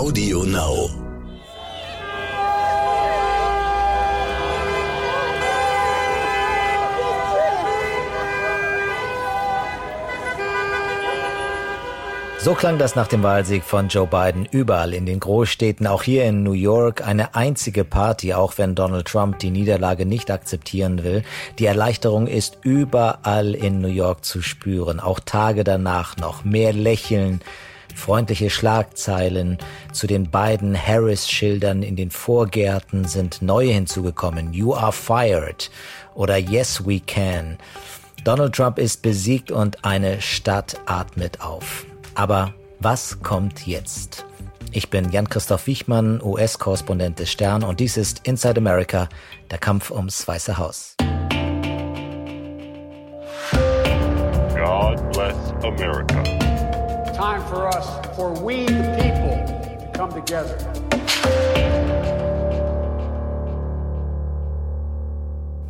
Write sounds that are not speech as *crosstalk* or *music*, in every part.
Audio Now. So klang das nach dem Wahlsieg von Joe Biden überall in den Großstädten, auch hier in New York, eine einzige Party, auch wenn Donald Trump die Niederlage nicht akzeptieren will. Die Erleichterung ist überall in New York zu spüren, auch Tage danach noch. Mehr Lächeln, freundliche Schlagzeilen. Zu den beiden Harris-Schildern in den Vorgärten sind neue hinzugekommen. You are fired oder Yes we can. Donald Trump ist besiegt und eine Stadt atmet auf. Aber was kommt jetzt? Ich bin Jan-Christoph Wichmann, US-Korrespondent des Stern und dies ist Inside America, der Kampf ums Weiße Haus. God bless America. Time for us, for we the people, to come together.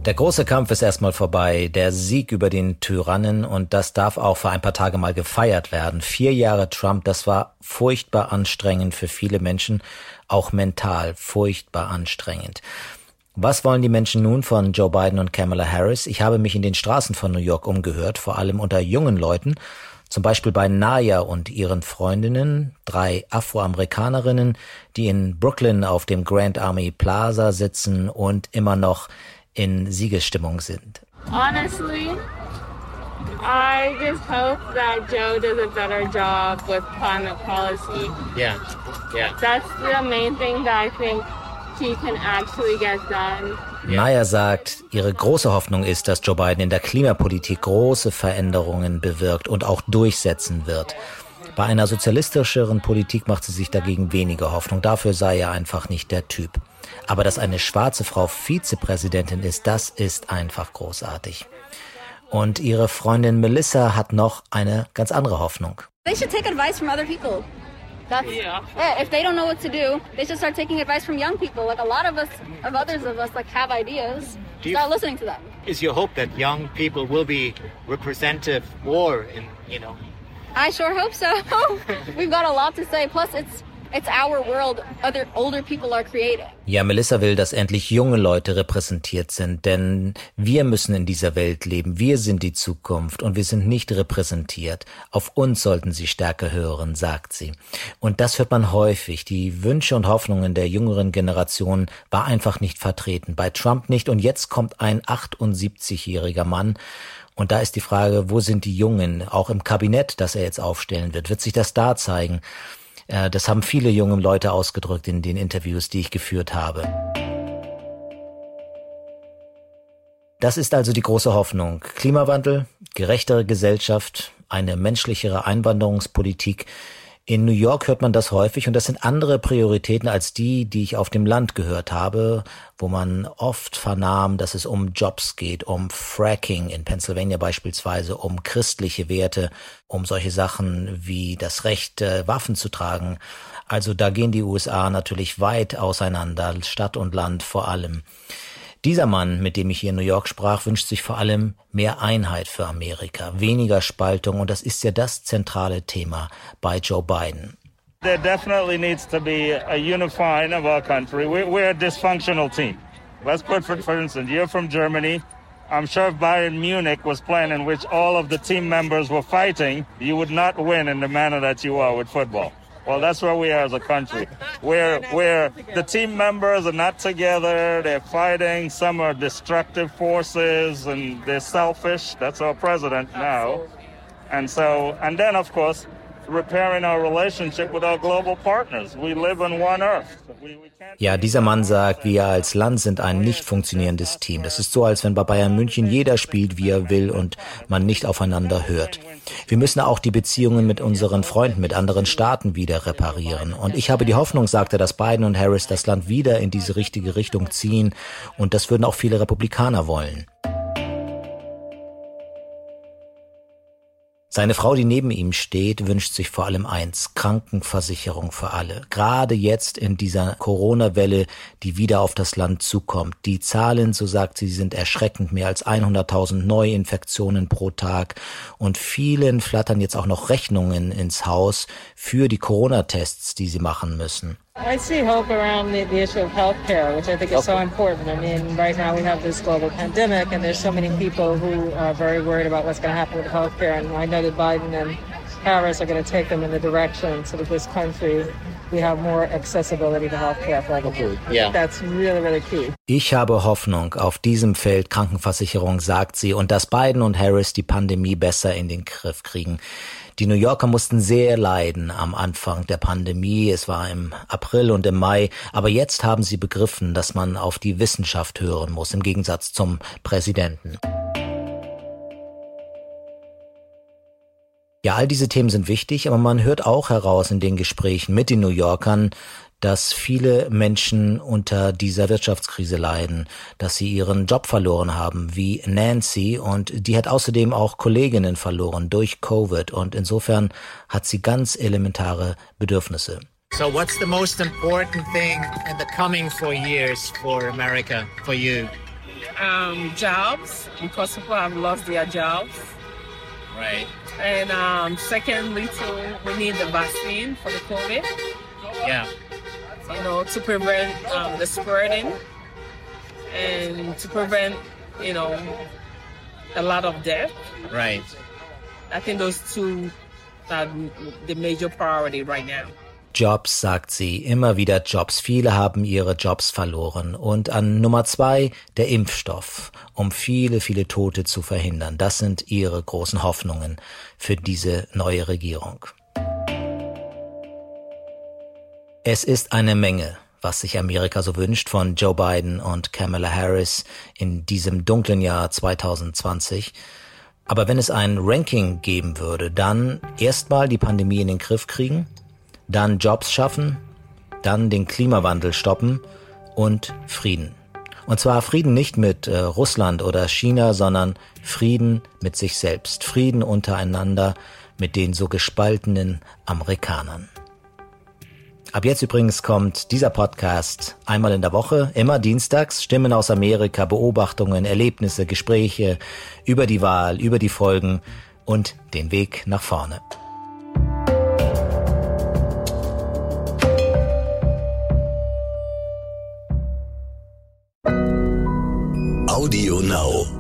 Der große Kampf ist erstmal vorbei, der Sieg über den Tyrannen und das darf auch für ein paar Tage mal gefeiert werden. Vier Jahre Trump, das war furchtbar anstrengend für viele Menschen, auch mental furchtbar anstrengend. Was wollen die Menschen nun von Joe Biden und Kamala Harris? Ich habe mich in den Straßen von New York umgehört, vor allem unter jungen Leuten, zum Beispiel bei Naya und ihren Freundinnen, drei Afroamerikanerinnen, die in Brooklyn auf dem Grand Army Plaza sitzen und immer noch in Siegesstimmung sind. Honestly, I just hope that Joe does a better job with climate policy. Yeah, yeah. That's the main thing that I think he can actually get done. Naya sagt, ihre große Hoffnung ist, dass Joe Biden in der Klimapolitik große Veränderungen bewirkt und auch durchsetzen wird. Bei einer sozialistischeren Politik macht sie sich dagegen weniger Hoffnung. Dafür sei er einfach nicht der Typ. Aber dass eine schwarze Frau Vizepräsidentin ist, das ist einfach großartig. Und ihre Freundin Melissa hat noch eine ganz andere Hoffnung. They should take advice from other people. That's, Yeah. yeah, if they don't know what to do, they should start taking advice from young people. Like a lot of us, of others of us, like have ideas. Do you- Start listening to them. is your hope that young people will be representative more in you know I sure hope so. *laughs* We've got a lot to say. Plus, it's it's our world. Other older people are creating. Ja, Melissa will, dass endlich junge Leute repräsentiert sind, denn wir müssen in dieser Welt leben. Wir sind die Zukunft und wir sind nicht repräsentiert. Auf uns sollten sie stärker hören, sagt sie. Und das hört man häufig. Die Wünsche und Hoffnungen der jüngeren Generation war einfach nicht vertreten. Bei Trump nicht. Und jetzt kommt ein 78-jähriger Mann und da ist die Frage, wo sind die Jungen, auch im Kabinett, das er jetzt aufstellen wird? Wird sich das da zeigen? Äh, Das haben viele junge Leute ausgedrückt in den Interviews, die ich geführt habe. Das ist also die große Hoffnung. Klimawandel, gerechtere Gesellschaft, eine menschlichere Einwanderungspolitik. In New York hört man das häufig und das sind andere Prioritäten als die, die ich auf dem Land gehört habe, wo man oft vernahm, dass es um Jobs geht, um Fracking in Pennsylvania beispielsweise, um christliche Werte, um solche Sachen wie das Recht, äh, Waffen zu tragen. Also da gehen die USA natürlich weit auseinander, Stadt und Land vor allem. Dieser Mann, mit dem ich hier in New York sprach, wünscht sich vor allem mehr Einheit für Amerika, weniger Spaltung und das ist ja das zentrale Thema bei Joe Biden. There definitely needs to be a unifying of our country. We're, we're a dysfunctional team. Let's put, for, for instance, you're from Germany. I'm sure if Bayern Munich was playing in which all of the team members were fighting, you would not win in the manner that you are with football. Well, that's where we are as a country. Where *laughs* where the team members are not together, they're fighting. Some are destructive forces and they're selfish. That's our president now. And so, and then of course, Ja, dieser Mann sagt, wir als Land sind ein nicht funktionierendes Team. Das ist so, als wenn bei Bayern München jeder spielt, wie er will und man nicht aufeinander hört. Wir müssen auch die Beziehungen mit unseren Freunden, mit anderen Staaten wieder reparieren. Und ich habe die Hoffnung, sagte, dass Biden und Harris das Land wieder in diese richtige Richtung ziehen. Und das würden auch viele Republikaner wollen. Seine Frau, die neben ihm steht, wünscht sich vor allem eins, Krankenversicherung für alle. Gerade jetzt in dieser Corona-Welle, die wieder auf das Land zukommt. Die Zahlen, so sagt sie, sind erschreckend. Mehr als 100.000 Neuinfektionen pro Tag. Und vielen flattern jetzt auch noch Rechnungen ins Haus für die Corona-Tests, die sie machen müssen. I see hope around the, the issue of healthcare, which I think is so important. I mean, right now we have this global pandemic, and there's so many people who are very worried about what's going to happen with healthcare. And I know that Biden and Harris are going to take them in the direction so that this country we have more accessibility to healthcare for everyone. Yeah. That's really, really key. Ich habe Hoffnung auf diesem Feld Krankenversicherung, sagt sie, und dass Biden und Harris die Pandemie besser in den Griff kriegen. Die New Yorker mussten sehr leiden am Anfang der Pandemie. Es war im April und im Mai. Aber jetzt haben sie begriffen, dass man auf die Wissenschaft hören muss, im Gegensatz zum Präsidenten. Ja, all diese Themen sind wichtig, aber man hört auch heraus in den Gesprächen mit den New Yorkern, dass viele Menschen unter dieser Wirtschaftskrise leiden, dass sie ihren Job verloren haben, wie Nancy, und die hat außerdem auch Kolleginnen verloren durch Covid, und insofern hat sie ganz elementare Bedürfnisse. So what's the most important thing in the coming four years for America, for you? Um, jobs, because people have lost their jobs. Right. And um, secondly, too, we need the vaccine for the COVID. Yeah. you know, to prevent um, the spreading and to prevent, you know, a lot of death. Right. I think those two are the major priority right now. Jobs, sagt sie, immer wieder Jobs. Viele haben ihre Jobs verloren. Und an Nummer zwei der Impfstoff, um viele, viele Tote zu verhindern. Das sind ihre großen Hoffnungen für diese neue Regierung. Es ist eine Menge, was sich Amerika so wünscht von Joe Biden und Kamala Harris in diesem dunklen Jahr 2020. Aber wenn es ein Ranking geben würde, dann erstmal die Pandemie in den Griff kriegen, dann Jobs schaffen, dann den Klimawandel stoppen und Frieden. Und zwar Frieden nicht mit äh, Russland oder China, sondern Frieden mit sich selbst, Frieden untereinander mit den so gespaltenen Amerikanern. Ab jetzt übrigens kommt dieser Podcast einmal in der Woche, immer dienstags, Stimmen aus Amerika, Beobachtungen, Erlebnisse, Gespräche über die Wahl, über die Folgen und den Weg nach vorne. Audio Now.